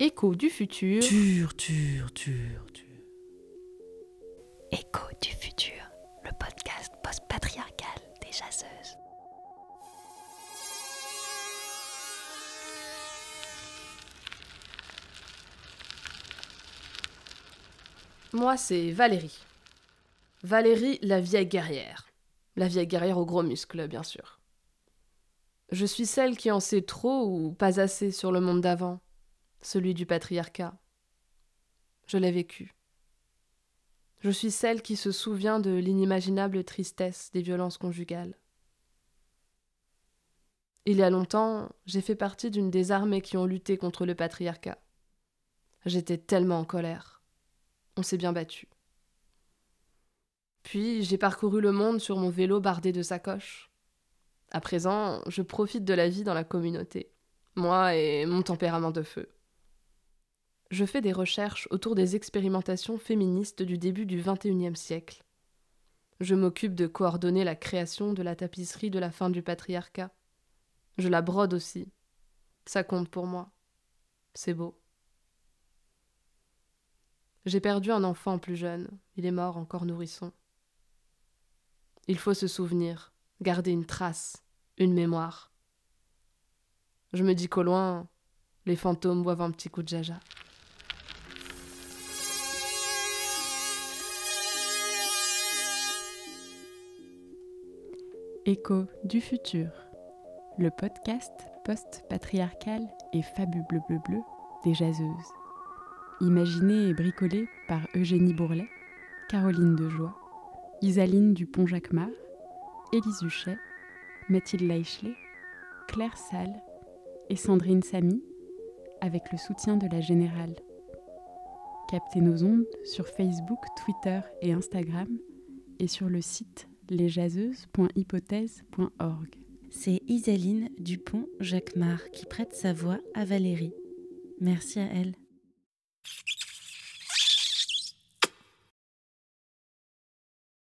Écho du futur. Tur, tur, tur, tur. Écho du futur, le podcast post-patriarcal des jaseuses. Moi, c'est Valérie. Valérie, la vieille guerrière. La vieille guerrière aux gros muscles, bien sûr. Je suis celle qui en sait trop ou pas assez sur le monde d'avant, celui du patriarcat. Je l'ai vécu. Je suis celle qui se souvient de l'inimaginable tristesse des violences conjugales. Il y a longtemps, j'ai fait partie d'une des armées qui ont lutté contre le patriarcat. J'étais tellement en colère. On s'est bien battu. Puis j'ai parcouru le monde sur mon vélo bardé de sacoches. À présent, je profite de la vie dans la communauté, moi et mon tempérament de feu. Je fais des recherches autour des expérimentations féministes du début du XXIe siècle. Je m'occupe de coordonner la création de la tapisserie de la fin du patriarcat. Je la brode aussi. Ça compte pour moi. C'est beau. J'ai perdu un enfant plus jeune. Il est mort encore nourrisson. Il faut se souvenir, garder une trace, une mémoire. Je me dis qu'au loin, les fantômes boivent un petit coup de jaja. Écho du futur, le podcast post-patriarcal et fabule bleu bleu bleu des jaseuses. Imaginé et bricolé par Eugénie Bourlet, Caroline Dejoie, Isaline Dupont-Jacquemart, Élise Huchet, Mathilde Leichelet, Claire Salle et Sandrine Samy, avec le soutien de la Générale. Captez nos ondes sur Facebook, Twitter et Instagram et sur le site lesjaseuses.hypothèse.org. C'est Isaline Dupont-Jacquemart qui prête sa voix à Valérie. Merci à elle.